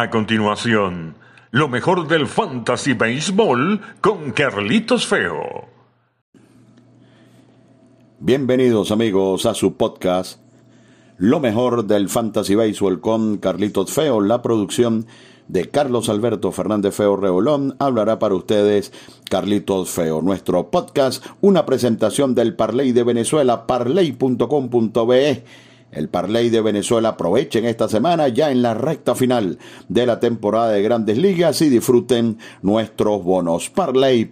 A continuación, lo mejor del Fantasy Baseball con Carlitos Feo. Bienvenidos amigos a su podcast Lo mejor del Fantasy Baseball con Carlitos Feo, la producción de Carlos Alberto Fernández Feo Reolón, hablará para ustedes Carlitos Feo. Nuestro podcast, una presentación del Parley de Venezuela, parley.com.be el Parley de Venezuela aprovechen esta semana ya en la recta final de la temporada de Grandes Ligas y disfruten nuestros bonos. Parley.com.be.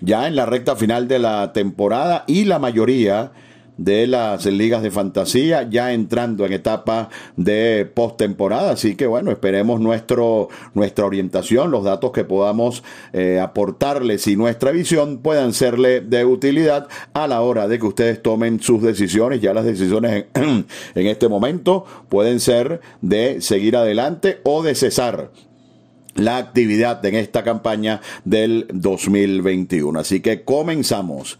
Ya en la recta final de la temporada y la mayoría de las ligas de fantasía, ya entrando en etapa de postemporada. Así que bueno, esperemos nuestro, nuestra orientación, los datos que podamos eh, aportarles y nuestra visión puedan serle de utilidad a la hora de que ustedes tomen sus decisiones. Ya las decisiones en, en este momento pueden ser de seguir adelante o de cesar la actividad en esta campaña del 2021. Así que comenzamos.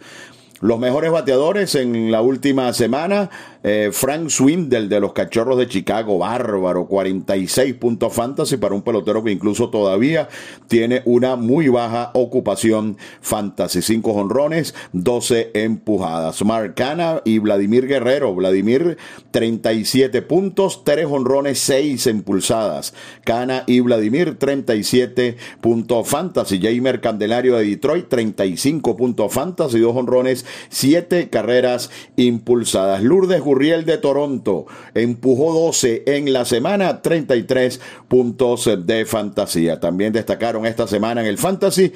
Los mejores bateadores en la última semana eh, Frank Swindle de los Cachorros de Chicago, bárbaro, 46 puntos fantasy para un pelotero que incluso todavía tiene una muy baja ocupación fantasy. 5 honrones, 12 empujadas. Marcana y Vladimir Guerrero. Vladimir, 37 puntos, 3 honrones, 6 impulsadas. Cana y Vladimir, 37 puntos fantasy. Jamer Candelario de Detroit, 35 puntos fantasy, 2 honrones, 7 carreras impulsadas. Lourdes Gurriel de Toronto empujó 12 en la semana, 33 puntos de fantasía. También destacaron esta semana en el fantasy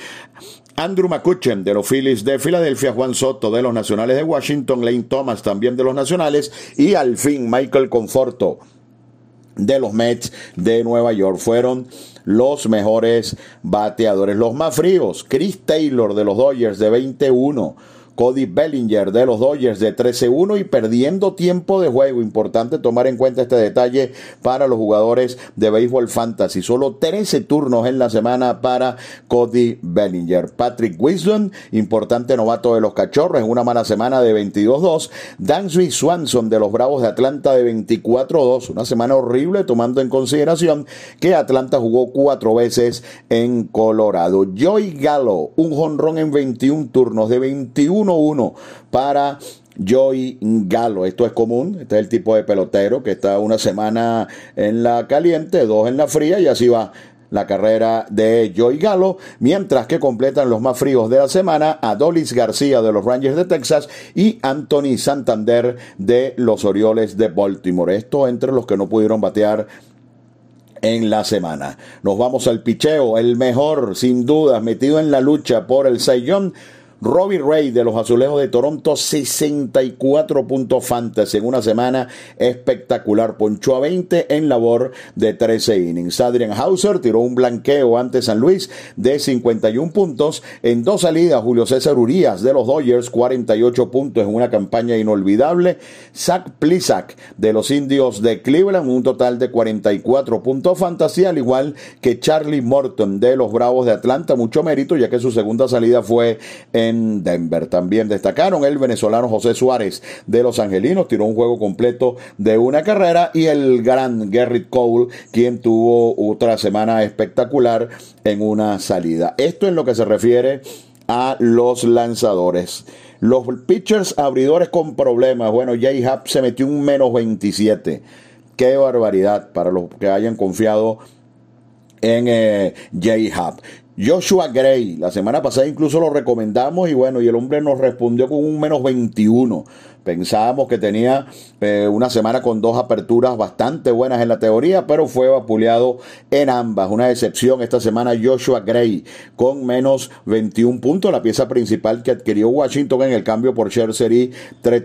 Andrew McCutcheon de los Phillies de Filadelfia, Juan Soto de los Nacionales de Washington, Lane Thomas también de los Nacionales y al fin Michael Conforto de los Mets de Nueva York. Fueron los mejores bateadores, los más fríos. Chris Taylor de los Dodgers de 21. Cody Bellinger de los Dodgers de 13-1 y perdiendo tiempo de juego. Importante tomar en cuenta este detalle para los jugadores de béisbol fantasy. Solo 13 turnos en la semana para Cody Bellinger. Patrick Wisdom, importante novato de los Cachorros en una mala semana de 22-2. Dansby Swanson de los Bravos de Atlanta de 24-2. Una semana horrible tomando en consideración que Atlanta jugó cuatro veces en Colorado. Joey Gallo, un jonrón en 21 turnos de 21 1-1 para Joey Galo. Esto es común, este es el tipo de pelotero que está una semana en la caliente, dos en la fría y así va la carrera de Joey Galo, mientras que completan los más fríos de la semana Adolis García de los Rangers de Texas y Anthony Santander de los Orioles de Baltimore. Esto entre los que no pudieron batear en la semana. Nos vamos al picheo, el mejor, sin duda, metido en la lucha por el Saiyón Robbie Ray de los Azulejos de Toronto, 64 puntos fantasy en una semana espectacular. Ponchó a 20 en labor de 13 innings. Adrian Hauser tiró un blanqueo ante San Luis de 51 puntos. En dos salidas, Julio César Urias de los Dodgers, 48 puntos en una campaña inolvidable. Zach Plisak de los Indios de Cleveland, un total de 44 puntos fantasy, al igual que Charlie Morton de los Bravos de Atlanta. Mucho mérito, ya que su segunda salida fue en Denver. También destacaron el venezolano José Suárez de Los Angelinos, tiró un juego completo de una carrera y el gran Garrett Cole, quien tuvo otra semana espectacular en una salida. Esto en lo que se refiere a los lanzadores. Los pitchers abridores con problemas. Bueno, J-Hub se metió un menos 27. Qué barbaridad para los que hayan confiado en eh, J-Hub. Joshua Gray, la semana pasada incluso lo recomendamos y bueno, y el hombre nos respondió con un menos 21. Pensábamos que tenía eh, una semana con dos aperturas bastante buenas en la teoría, pero fue vapuleado en ambas. Una excepción esta semana Joshua Gray con menos 21 puntos, la pieza principal que adquirió Washington en el cambio por Scherzer y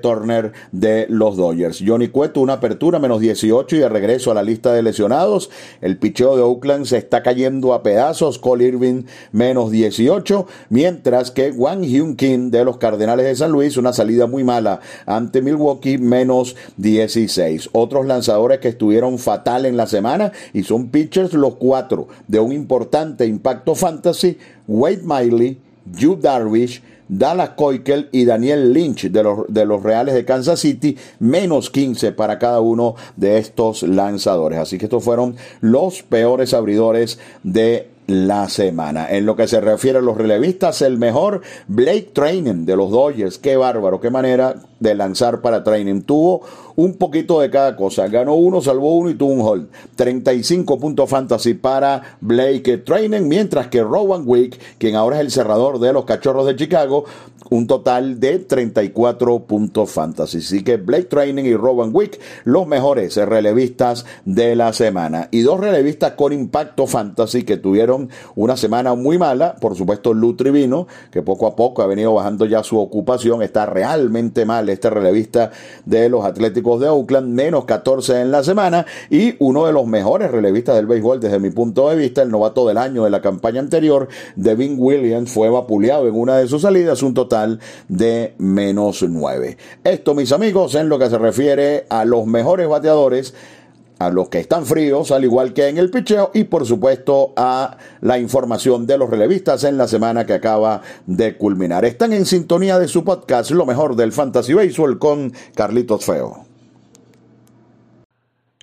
Turner de los Dodgers. Johnny Cueto una apertura menos 18 y de regreso a la lista de lesionados. El picheo de Oakland se está cayendo a pedazos. Cole Irving menos 18, mientras que Wang Hyun Kim de los Cardenales de San Luis una salida muy mala ante Milwaukee menos 16. Otros lanzadores que estuvieron fatal en la semana y son pitchers los cuatro de un importante impacto fantasy, Wade Miley, Hugh Darvish, Dallas Koikel y Daniel Lynch de los, de los Reales de Kansas City, menos 15 para cada uno de estos lanzadores. Así que estos fueron los peores abridores de la semana. En lo que se refiere a los relevistas, el mejor Blake Training de los Dodgers. Qué bárbaro, qué manera de lanzar para Training. Tuvo un poquito de cada cosa. Ganó uno, salvó uno y tuvo un hold. 35 puntos fantasy para Blake Training, mientras que Rowan Wick, quien ahora es el cerrador de los Cachorros de Chicago, un total de 34 puntos fantasy. Así que Blake Training y Rowan Wick, los mejores relevistas de la semana. Y dos relevistas con impacto fantasy que tuvieron una semana muy mala. Por supuesto, Lou Trivino, que poco a poco ha venido bajando ya su ocupación. Está realmente mal este relevista de los Atléticos de Oakland, menos 14 en la semana. Y uno de los mejores relevistas del béisbol desde mi punto de vista, el novato del año de la campaña anterior, Devin Williams, fue vapuleado en una de sus salidas, un total de menos 9. Esto, mis amigos, en lo que se refiere a los mejores bateadores a los que están fríos, al igual que en el picheo, y por supuesto a la información de los relevistas en la semana que acaba de culminar. Están en sintonía de su podcast, Lo mejor del Fantasy Baseball, con Carlitos Feo.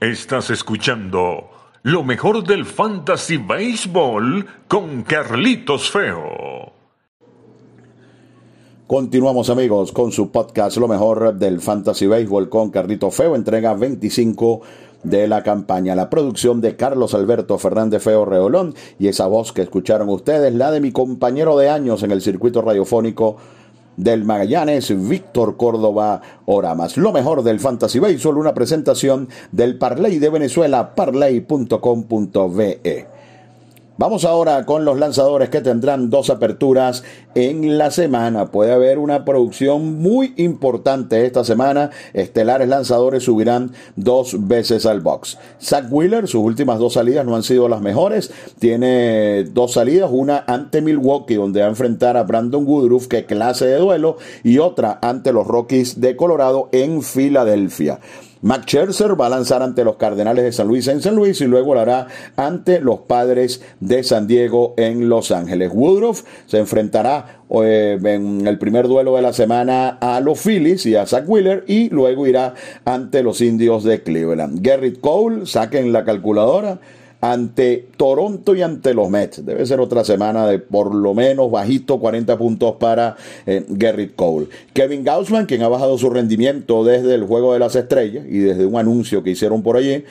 Estás escuchando Lo mejor del Fantasy Baseball con Carlitos Feo. Continuamos amigos con su podcast Lo mejor del Fantasy Baseball con Carlito Feo, entrega 25 de la campaña. La producción de Carlos Alberto Fernández Feo Reolón y esa voz que escucharon ustedes, la de mi compañero de años en el circuito radiofónico del Magallanes, Víctor Córdoba Oramas. Lo mejor del Fantasy Baseball, una presentación del Parley de Venezuela, parley.com.ve. Vamos ahora con los lanzadores que tendrán dos aperturas en la semana. Puede haber una producción muy importante esta semana. Estelares lanzadores subirán dos veces al box. Zach Wheeler, sus últimas dos salidas no han sido las mejores. Tiene dos salidas, una ante Milwaukee, donde va a enfrentar a Brandon Woodruff, que clase de duelo, y otra ante los Rockies de Colorado en Filadelfia. Max Scherzer va a lanzar ante los Cardenales de San Luis en San Luis y luego lo hará ante los Padres de San Diego en Los Ángeles. Woodruff se enfrentará eh, en el primer duelo de la semana a los Phillies y a Zach Wheeler y luego irá ante los Indios de Cleveland. Garrett Cole, saquen la calculadora ante Toronto y ante los Mets. Debe ser otra semana de por lo menos bajito 40 puntos para eh, Garrett Cole. Kevin Gaussman, quien ha bajado su rendimiento desde el Juego de las Estrellas y desde un anuncio que hicieron por allí,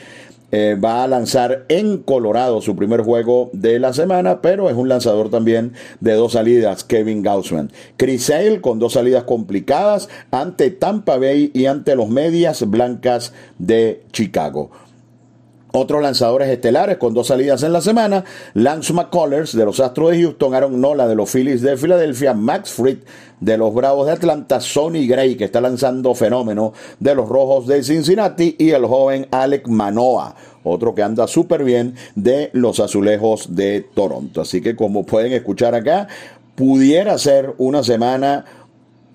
eh, va a lanzar en Colorado su primer juego de la semana, pero es un lanzador también de dos salidas, Kevin Gaussman. Chris Sale con dos salidas complicadas ante Tampa Bay y ante los Medias Blancas de Chicago. Otros lanzadores estelares con dos salidas en la semana, Lance McCullers de los Astros de Houston, Aaron Nola de los Phillies de Filadelfia, Max Fried de los Bravos de Atlanta, Sonny Gray que está lanzando fenómeno de los Rojos de Cincinnati y el joven Alec Manoa otro que anda súper bien de los Azulejos de Toronto. Así que como pueden escuchar acá, pudiera ser una semana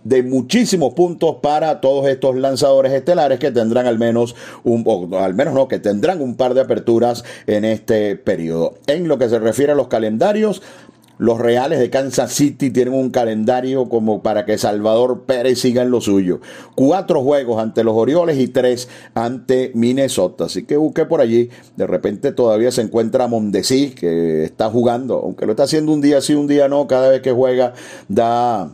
de muchísimos puntos para todos estos lanzadores estelares que tendrán al menos un, al menos no, que tendrán un par de aperturas en este periodo. En lo que se refiere a los calendarios, los Reales de Kansas City tienen un calendario como para que Salvador Pérez siga en lo suyo. Cuatro juegos ante los Orioles y tres ante Minnesota. Así que busque por allí. De repente todavía se encuentra Mondesi, que está jugando, aunque lo está haciendo un día sí, un día no. Cada vez que juega da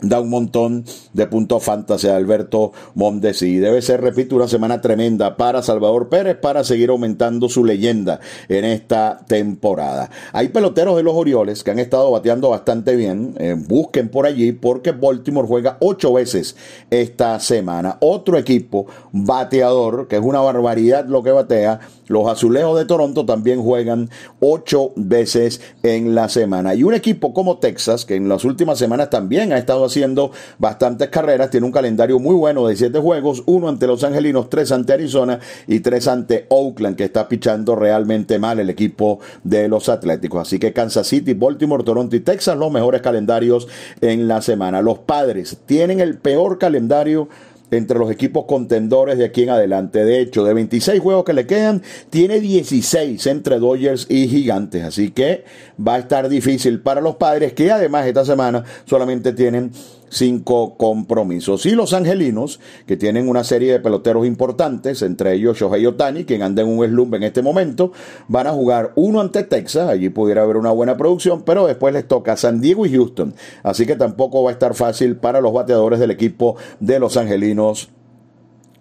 da un montón de puntos fantasy a Alberto Mondesi. Debe ser, repito, una semana tremenda para Salvador Pérez para seguir aumentando su leyenda en esta temporada. Hay peloteros de los Orioles que han estado bateando bastante bien. Eh, busquen por allí porque Baltimore juega ocho veces esta semana. Otro equipo bateador, que es una barbaridad lo que batea, los Azulejos de Toronto también juegan ocho veces en la semana. Y un equipo como Texas, que en las últimas semanas también ha estado haciendo bastantes carreras, tiene un calendario muy bueno de siete juegos, uno ante Los Angelinos, tres ante Arizona y tres ante Oakland, que está pichando realmente mal el equipo de los Atléticos. Así que Kansas City, Baltimore, Toronto y Texas, los mejores calendarios en la semana. Los padres tienen el peor calendario entre los equipos contendores de aquí en adelante. De hecho, de 26 juegos que le quedan, tiene 16 entre Dodgers y Gigantes. Así que va a estar difícil para los padres que además esta semana solamente tienen cinco compromisos. Y los angelinos, que tienen una serie de peloteros importantes, entre ellos Shohei Otani, quien anda en un slump en este momento, van a jugar uno ante Texas, allí pudiera haber una buena producción, pero después les toca San Diego y Houston. Así que tampoco va a estar fácil para los bateadores del equipo de los angelinos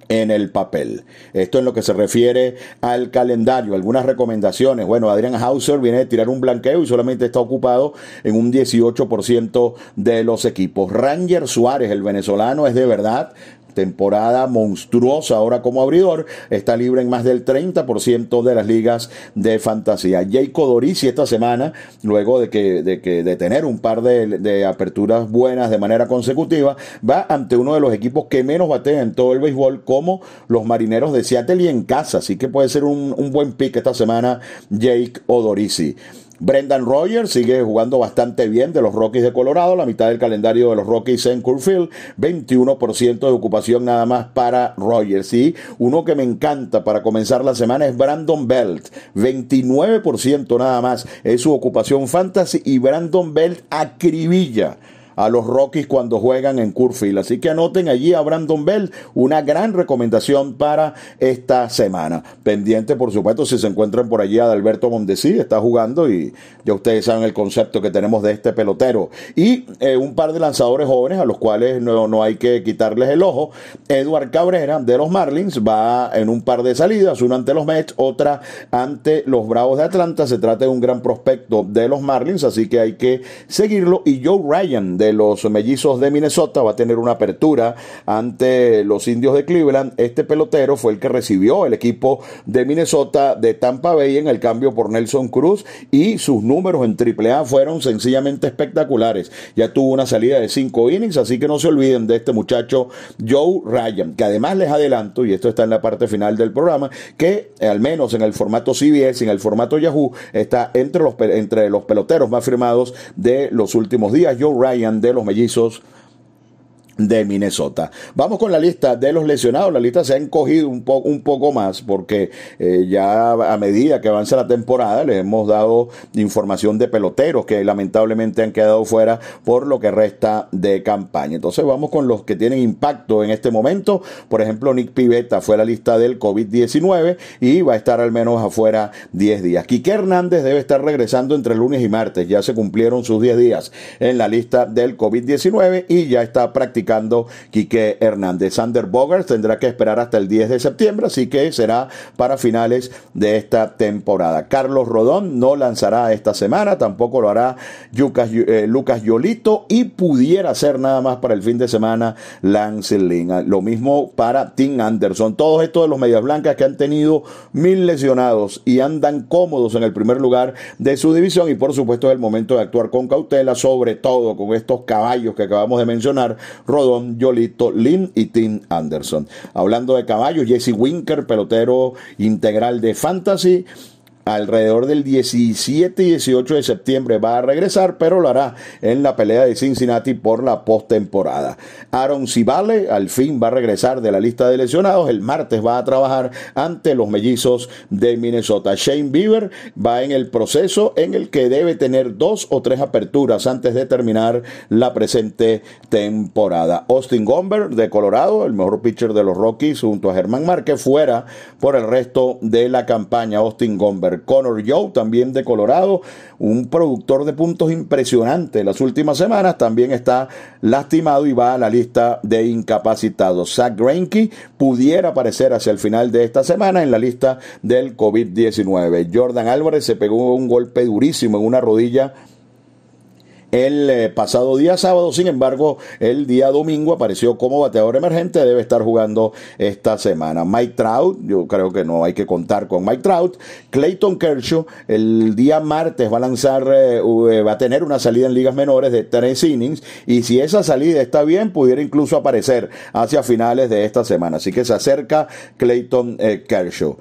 en el papel. Esto en lo que se refiere al calendario. Algunas recomendaciones. Bueno, Adrian Hauser viene de tirar un blanqueo y solamente está ocupado en un 18% de los equipos. Ranger Suárez, el venezolano, es de verdad temporada monstruosa ahora como abridor, está libre en más del 30% de las ligas de fantasía. Jacob Dorisi esta semana, luego de que de, que, de tener un par de, aperturas buenas de manera consecutiva, va ante uno de los equipos que menos batea en todo el béisbol, como los marineros de Seattle y en casa. Así que puede ser un, un buen pick esta semana, Jake Odorisi. Brendan Rogers sigue jugando bastante bien de los Rockies de Colorado, la mitad del calendario de los Rockies en Curfield, 21% de ocupación nada más para Rogers. Y uno que me encanta para comenzar la semana es Brandon Belt, 29% nada más es su ocupación fantasy y Brandon Belt acribilla a los Rockies cuando juegan en Curfield. Así que anoten allí a Brandon Bell, una gran recomendación para esta semana. Pendiente, por supuesto, si se encuentran por allí Alberto Mondesi, está jugando y ya ustedes saben el concepto que tenemos de este pelotero. Y eh, un par de lanzadores jóvenes a los cuales no, no hay que quitarles el ojo. Eduard Cabrera de los Marlins va en un par de salidas, una ante los Mets, otra ante los Bravos de Atlanta. Se trata de un gran prospecto de los Marlins, así que hay que seguirlo. Y Joe Ryan los mellizos de Minnesota va a tener una apertura ante los indios de Cleveland. Este pelotero fue el que recibió el equipo de Minnesota de Tampa Bay en el cambio por Nelson Cruz y sus números en AAA fueron sencillamente espectaculares. Ya tuvo una salida de cinco innings, así que no se olviden de este muchacho Joe Ryan, que además les adelanto, y esto está en la parte final del programa, que al menos en el formato CBS, en el formato Yahoo, está entre los, entre los peloteros más firmados de los últimos días. Joe Ryan de los mellizos de Minnesota. Vamos con la lista de los lesionados. La lista se ha encogido un, poco un poco más porque eh, ya a medida que avanza la temporada les hemos dado información de peloteros que lamentablemente han quedado fuera por lo que resta de campaña. Entonces vamos con los que tienen impacto en este momento. Por ejemplo, Nick Pivetta fue la lista del COVID-19 y va a estar al menos afuera 10 días. Quique Hernández debe estar regresando entre lunes y martes. Ya se cumplieron sus 10 días en la lista del COVID-19 y ya está practicando Quique Hernández. Sander Bogart tendrá que esperar hasta el 10 de septiembre, así que será para finales de esta temporada. Carlos Rodón no lanzará esta semana, tampoco lo hará Lucas, eh, Lucas Yolito y pudiera ser nada más para el fin de semana Lance Lynn. Lo mismo para Tim Anderson. Todos estos de los medias blancas que han tenido mil lesionados y andan cómodos en el primer lugar de su división y por supuesto es el momento de actuar con cautela, sobre todo con estos caballos que acabamos de mencionar, Rodón, Yolito, Lynn y Tim Anderson. Hablando de caballos, Jesse Winker, pelotero integral de Fantasy, alrededor del 17 y 18 de septiembre va a regresar, pero lo hará en la pelea de Cincinnati por la postemporada. Aaron Civale al fin va a regresar de la lista de lesionados. El martes va a trabajar ante los mellizos de Minnesota. Shane Bieber va en el proceso en el que debe tener dos o tres aperturas antes de terminar la presente temporada. Austin Gomber de Colorado, el mejor pitcher de los Rockies, junto a Germán Márquez, fuera por el resto de la campaña. Austin Gomber Connor Joe, también de Colorado, un productor de puntos impresionante las últimas semanas, también está lastimado y va a la lista de incapacitados. Zach Greinke pudiera aparecer hacia el final de esta semana en la lista del COVID-19. Jordan Álvarez se pegó un golpe durísimo en una rodilla el eh, pasado día sábado. Sin embargo, el día domingo apareció como bateador emergente. Debe estar jugando esta semana. Mike Trout, yo creo que no hay que contar con Mike Trout. Clayton Kershaw, el día martes va a lanzar, eh, eh, va a tener una salida en ligas menores de tres innings. Y si esa salida está bien, pudiera incluso aparecer hacia finales de esta semana. Así que se acerca Clayton Kershaw.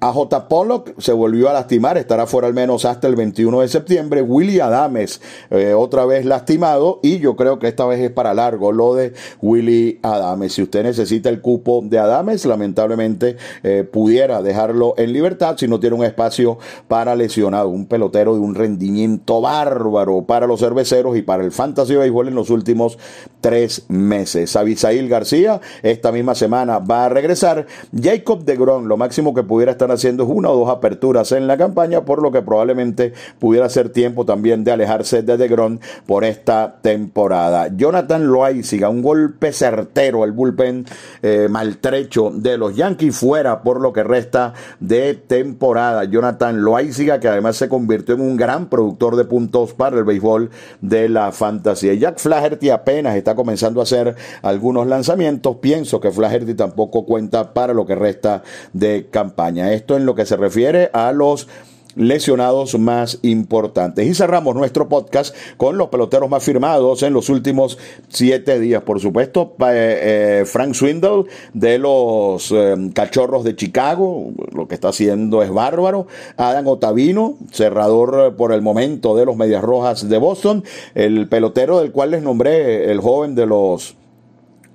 AJ Pollock se volvió a lastimar, estará fuera al menos hasta el 21 de septiembre. Willy Adames eh, otra vez lastimado y yo creo que esta vez es para largo lo de Willy Adames. Si usted necesita el cupo de Adames, lamentablemente eh, pudiera dejarlo en libertad si no tiene un espacio para lesionado. Un pelotero de un rendimiento bárbaro para los cerveceros y para el fantasy béisbol en los últimos tres meses. Abisail García esta misma semana va a regresar. Jacob de lo máximo que pudiera estar haciendo una o dos aperturas en la campaña, por lo que probablemente pudiera ser tiempo también de alejarse de DeGrom por esta temporada. Jonathan Loaiziga, un golpe certero, el bullpen eh, maltrecho de los Yankees fuera por lo que resta de temporada. Jonathan Loaiziga, que además se convirtió en un gran productor de puntos para el béisbol de la fantasía. Jack Flaherty apenas está comenzando a hacer algunos lanzamientos. Pienso que Flaherty tampoco cuenta para lo que resta de campaña. Esto en lo que se refiere a los lesionados más importantes. Y cerramos nuestro podcast con los peloteros más firmados en los últimos siete días. Por supuesto, eh, eh, Frank Swindle de los eh, Cachorros de Chicago, lo que está haciendo es bárbaro. Adam Otavino, cerrador por el momento de los Medias Rojas de Boston, el pelotero del cual les nombré, el joven de los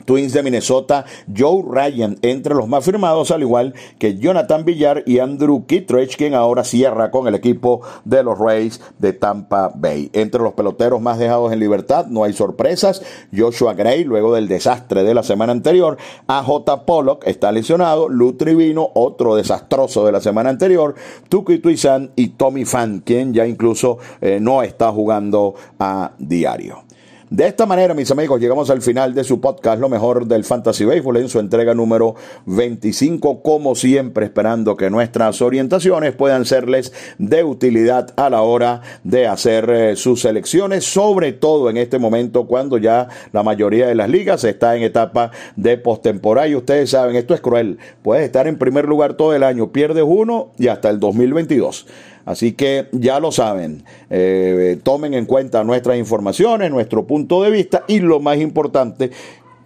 Twins de Minnesota, Joe Ryan entre los más firmados, al igual que Jonathan Villar y Andrew Kittredge, quien ahora cierra con el equipo de los Rays de Tampa Bay. Entre los peloteros más dejados en libertad, no hay sorpresas. Joshua Gray, luego del desastre de la semana anterior, AJ Pollock está lesionado, Lou Trivino, otro desastroso de la semana anterior, Tuki Tuizan y Tommy Fan, quien ya incluso eh, no está jugando a diario. De esta manera, mis amigos, llegamos al final de su podcast, lo mejor del Fantasy Baseball, en su entrega número 25, como siempre, esperando que nuestras orientaciones puedan serles de utilidad a la hora de hacer eh, sus selecciones, sobre todo en este momento cuando ya la mayoría de las ligas está en etapa de postemporada. Y ustedes saben, esto es cruel. Puedes estar en primer lugar todo el año, pierdes uno y hasta el 2022. Así que ya lo saben, eh, tomen en cuenta nuestras informaciones, nuestro punto de vista y lo más importante,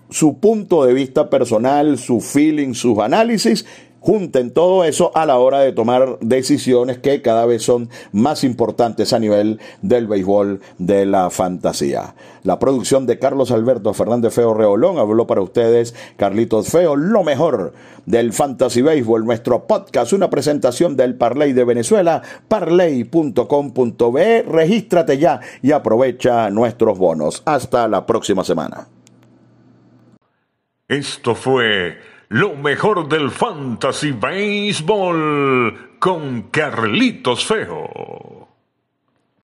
su punto de vista personal, su feeling, sus análisis junten todo eso a la hora de tomar decisiones que cada vez son más importantes a nivel del béisbol de la fantasía. La producción de Carlos Alberto Fernández Feo Reolón habló para ustedes Carlitos Feo, lo mejor del fantasy béisbol, nuestro podcast, una presentación del Parley de Venezuela, parley.com.be, regístrate ya y aprovecha nuestros bonos. Hasta la próxima semana. Esto fue lo mejor del fantasy baseball con Carlitos Feo.